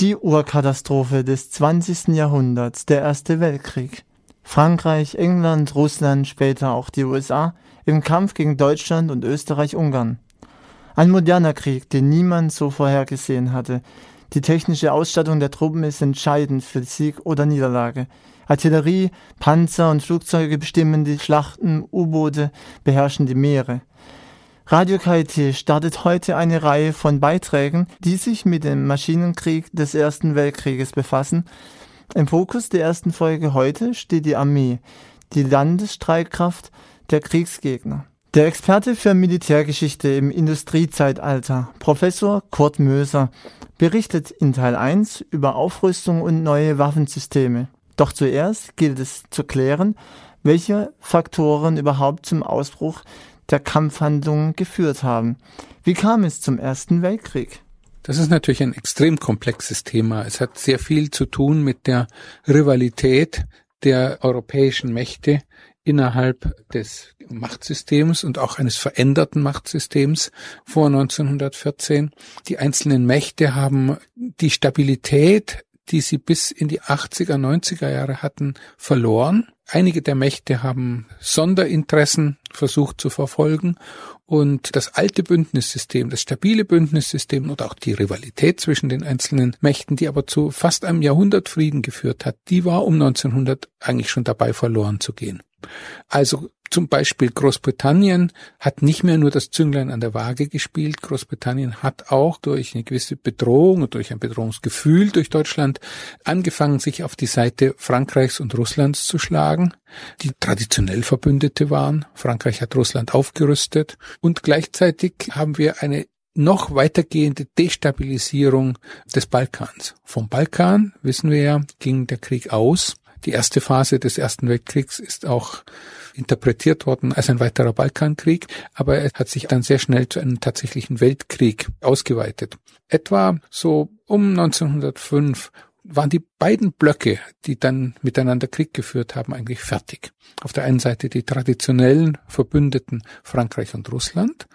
Die Urkatastrophe des 20. Jahrhunderts, der Erste Weltkrieg. Frankreich, England, Russland, später auch die USA im Kampf gegen Deutschland und Österreich-Ungarn. Ein moderner Krieg, den niemand so vorhergesehen hatte. Die technische Ausstattung der Truppen ist entscheidend für Sieg oder Niederlage. Artillerie, Panzer und Flugzeuge bestimmen die Schlachten, U-Boote beherrschen die Meere. Radio KIT startet heute eine Reihe von Beiträgen, die sich mit dem Maschinenkrieg des Ersten Weltkrieges befassen. Im Fokus der ersten Folge heute steht die Armee, die Landesstreitkraft der Kriegsgegner. Der Experte für Militärgeschichte im Industriezeitalter, Professor Kurt Möser, berichtet in Teil 1 über Aufrüstung und neue Waffensysteme. Doch zuerst gilt es zu klären, welche Faktoren überhaupt zum Ausbruch der Kampfhandlungen geführt haben. Wie kam es zum Ersten Weltkrieg? Das ist natürlich ein extrem komplexes Thema. Es hat sehr viel zu tun mit der Rivalität der europäischen Mächte innerhalb des Machtsystems und auch eines veränderten Machtsystems vor 1914. Die einzelnen Mächte haben die Stabilität, die sie bis in die 80er, 90er Jahre hatten, verloren. Einige der Mächte haben Sonderinteressen versucht zu verfolgen und das alte Bündnissystem, das stabile Bündnissystem und auch die Rivalität zwischen den einzelnen Mächten, die aber zu fast einem Jahrhundert Frieden geführt hat, die war um 1900 eigentlich schon dabei verloren zu gehen. Also zum Beispiel Großbritannien hat nicht mehr nur das Zünglein an der Waage gespielt. Großbritannien hat auch durch eine gewisse Bedrohung und durch ein Bedrohungsgefühl durch Deutschland angefangen, sich auf die Seite Frankreichs und Russlands zu schlagen, die traditionell Verbündete waren. Frankreich hat Russland aufgerüstet und gleichzeitig haben wir eine noch weitergehende Destabilisierung des Balkans. Vom Balkan, wissen wir ja, ging der Krieg aus. Die erste Phase des Ersten Weltkriegs ist auch interpretiert worden als ein weiterer Balkankrieg, aber er hat sich dann sehr schnell zu einem tatsächlichen Weltkrieg ausgeweitet. Etwa so um 1905 waren die beiden Blöcke, die dann miteinander Krieg geführt haben, eigentlich fertig. Auf der einen Seite die traditionellen Verbündeten Frankreich und Russland,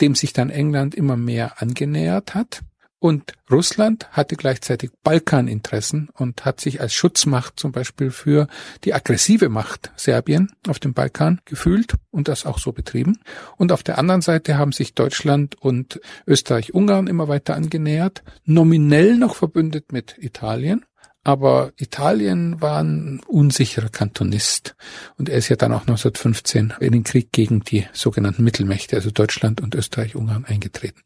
dem sich dann England immer mehr angenähert hat. Und Russland hatte gleichzeitig Balkaninteressen und hat sich als Schutzmacht zum Beispiel für die aggressive Macht Serbien auf dem Balkan gefühlt und das auch so betrieben. Und auf der anderen Seite haben sich Deutschland und Österreich-Ungarn immer weiter angenähert, nominell noch verbündet mit Italien. Aber Italien war ein unsicherer Kantonist und er ist ja dann auch 1915 in den Krieg gegen die sogenannten Mittelmächte, also Deutschland und Österreich-Ungarn eingetreten.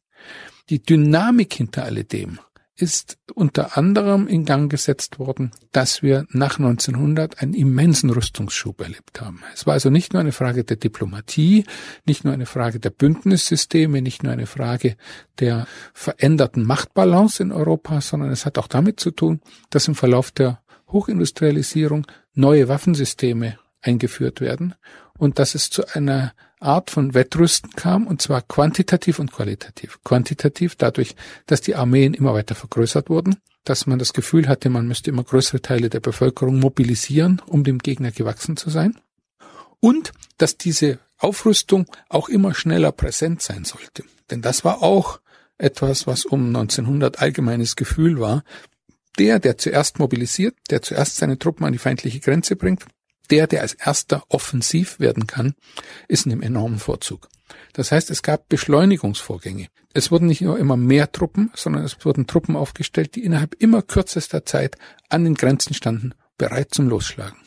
Die Dynamik hinter alledem ist unter anderem in Gang gesetzt worden, dass wir nach 1900 einen immensen Rüstungsschub erlebt haben. Es war also nicht nur eine Frage der Diplomatie, nicht nur eine Frage der Bündnissysteme, nicht nur eine Frage der veränderten Machtbalance in Europa, sondern es hat auch damit zu tun, dass im Verlauf der Hochindustrialisierung neue Waffensysteme eingeführt werden und dass es zu einer Art von Wettrüsten kam, und zwar quantitativ und qualitativ. Quantitativ dadurch, dass die Armeen immer weiter vergrößert wurden, dass man das Gefühl hatte, man müsste immer größere Teile der Bevölkerung mobilisieren, um dem Gegner gewachsen zu sein. Und dass diese Aufrüstung auch immer schneller präsent sein sollte. Denn das war auch etwas, was um 1900 allgemeines Gefühl war. Der, der zuerst mobilisiert, der zuerst seine Truppen an die feindliche Grenze bringt, der, der als erster offensiv werden kann, ist in einem enormen Vorzug. Das heißt, es gab Beschleunigungsvorgänge. Es wurden nicht nur immer mehr Truppen, sondern es wurden Truppen aufgestellt, die innerhalb immer kürzester Zeit an den Grenzen standen, bereit zum Losschlagen.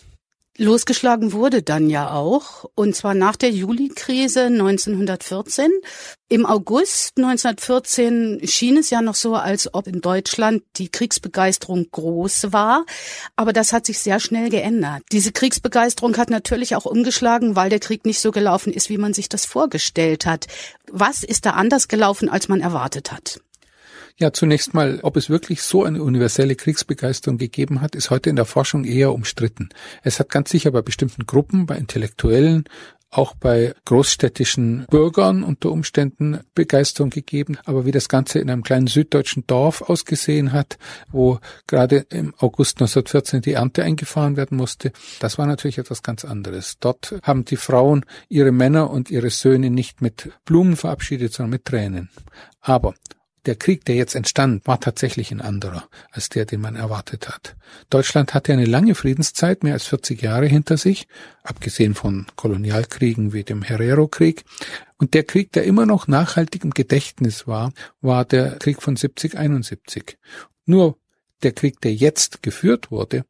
Losgeschlagen wurde dann ja auch, und zwar nach der Juli-Krise 1914. Im August 1914 schien es ja noch so, als ob in Deutschland die Kriegsbegeisterung groß war, aber das hat sich sehr schnell geändert. Diese Kriegsbegeisterung hat natürlich auch umgeschlagen, weil der Krieg nicht so gelaufen ist, wie man sich das vorgestellt hat. Was ist da anders gelaufen, als man erwartet hat? Ja, zunächst mal, ob es wirklich so eine universelle Kriegsbegeisterung gegeben hat, ist heute in der Forschung eher umstritten. Es hat ganz sicher bei bestimmten Gruppen, bei Intellektuellen, auch bei großstädtischen Bürgern unter Umständen Begeisterung gegeben. Aber wie das Ganze in einem kleinen süddeutschen Dorf ausgesehen hat, wo gerade im August 1914 die Ernte eingefahren werden musste, das war natürlich etwas ganz anderes. Dort haben die Frauen ihre Männer und ihre Söhne nicht mit Blumen verabschiedet, sondern mit Tränen. Aber der Krieg, der jetzt entstand, war tatsächlich ein anderer als der, den man erwartet hat. Deutschland hatte eine lange Friedenszeit, mehr als 40 Jahre hinter sich, abgesehen von Kolonialkriegen wie dem Herero-Krieg. Und der Krieg, der immer noch nachhaltig im Gedächtnis war, war der Krieg von 70-71. Nur der Krieg, der jetzt geführt wurde,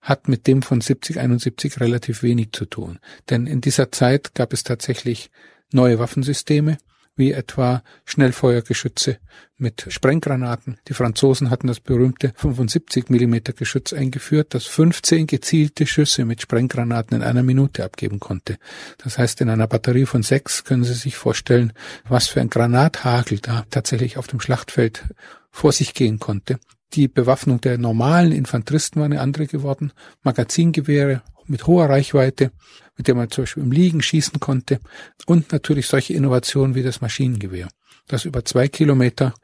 hat mit dem von 70-71 relativ wenig zu tun. Denn in dieser Zeit gab es tatsächlich neue Waffensysteme, wie etwa Schnellfeuergeschütze mit Sprenggranaten. Die Franzosen hatten das berühmte 75 mm Geschütz eingeführt, das 15 gezielte Schüsse mit Sprenggranaten in einer Minute abgeben konnte. Das heißt, in einer Batterie von sechs können Sie sich vorstellen, was für ein Granathagel da tatsächlich auf dem Schlachtfeld vor sich gehen konnte. Die Bewaffnung der normalen Infanteristen war eine andere geworden. Magazingewehre mit hoher Reichweite, mit der man zum Beispiel im Liegen schießen konnte und natürlich solche Innovationen wie das Maschinengewehr, das über zwei Kilometer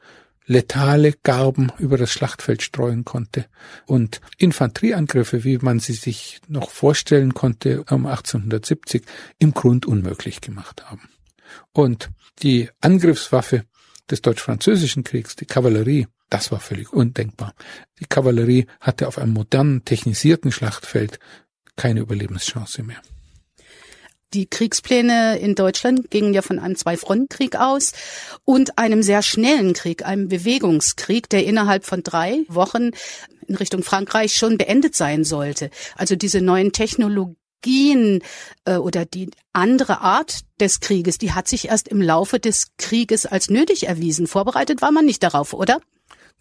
letale Garben über das Schlachtfeld streuen konnte und Infanterieangriffe, wie man sie sich noch vorstellen konnte um 1870, im Grund unmöglich gemacht haben. Und die Angriffswaffe des deutsch-französischen Kriegs, die Kavallerie, das war völlig undenkbar. Die Kavallerie hatte auf einem modernen, technisierten Schlachtfeld keine Überlebenschance mehr. Die Kriegspläne in Deutschland gingen ja von einem Zwei-Fronten-Krieg aus und einem sehr schnellen Krieg, einem Bewegungskrieg, der innerhalb von drei Wochen in Richtung Frankreich schon beendet sein sollte. Also diese neuen Technologien äh, oder die andere Art des Krieges, die hat sich erst im Laufe des Krieges als nötig erwiesen. Vorbereitet war man nicht darauf, oder?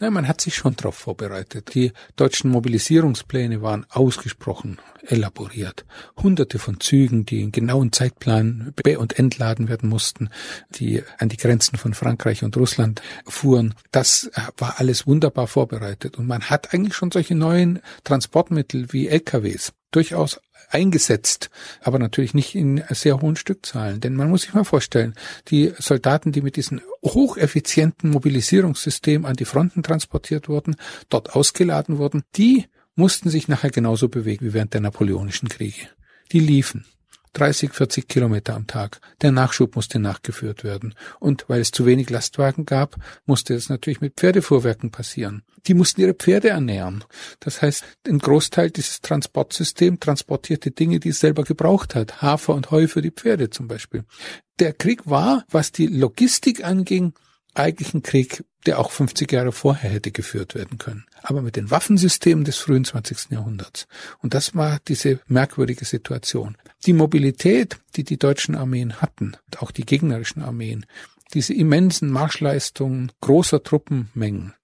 Nein, man hat sich schon darauf vorbereitet. Die deutschen Mobilisierungspläne waren ausgesprochen elaboriert. Hunderte von Zügen, die in genauen Zeitplan be- und entladen werden mussten, die an die Grenzen von Frankreich und Russland fuhren. Das war alles wunderbar vorbereitet. Und man hat eigentlich schon solche neuen Transportmittel wie LKWs durchaus eingesetzt, aber natürlich nicht in sehr hohen Stückzahlen. Denn man muss sich mal vorstellen, die Soldaten, die mit diesem hocheffizienten Mobilisierungssystem an die Fronten transportiert wurden, dort ausgeladen wurden, die mussten sich nachher genauso bewegen wie während der Napoleonischen Kriege. Die liefen. 30, 40 Kilometer am Tag. Der Nachschub musste nachgeführt werden. Und weil es zu wenig Lastwagen gab, musste es natürlich mit Pferdefuhrwerken passieren. Die mussten ihre Pferde ernähren. Das heißt, ein Großteil dieses Transportsystems transportierte Dinge, die es selber gebraucht hat. Hafer und Heu für die Pferde zum Beispiel. Der Krieg war, was die Logistik anging, eigentlich ein Krieg, der auch 50 Jahre vorher hätte geführt werden können. Aber mit den Waffensystemen des frühen 20. Jahrhunderts. Und das war diese merkwürdige Situation. Die Mobilität, die die deutschen Armeen hatten, auch die gegnerischen Armeen, diese immensen Marschleistungen großer Truppenmengen,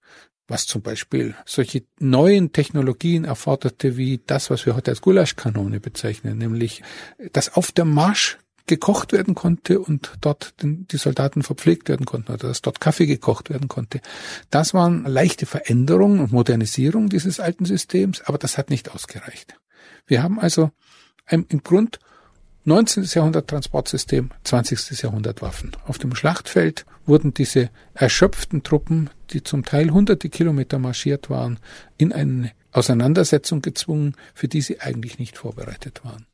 was zum Beispiel solche neuen Technologien erforderte, wie das, was wir heute als Gulaschkanone bezeichnen, nämlich das auf der Marsch gekocht werden konnte und dort die Soldaten verpflegt werden konnten oder dass dort Kaffee gekocht werden konnte. Das waren leichte Veränderungen und Modernisierung dieses alten Systems, aber das hat nicht ausgereicht. Wir haben also im Grund 19. Jahrhundert Transportsystem, 20. Jahrhundert Waffen. Auf dem Schlachtfeld wurden diese erschöpften Truppen, die zum Teil hunderte Kilometer marschiert waren, in eine Auseinandersetzung gezwungen, für die sie eigentlich nicht vorbereitet waren.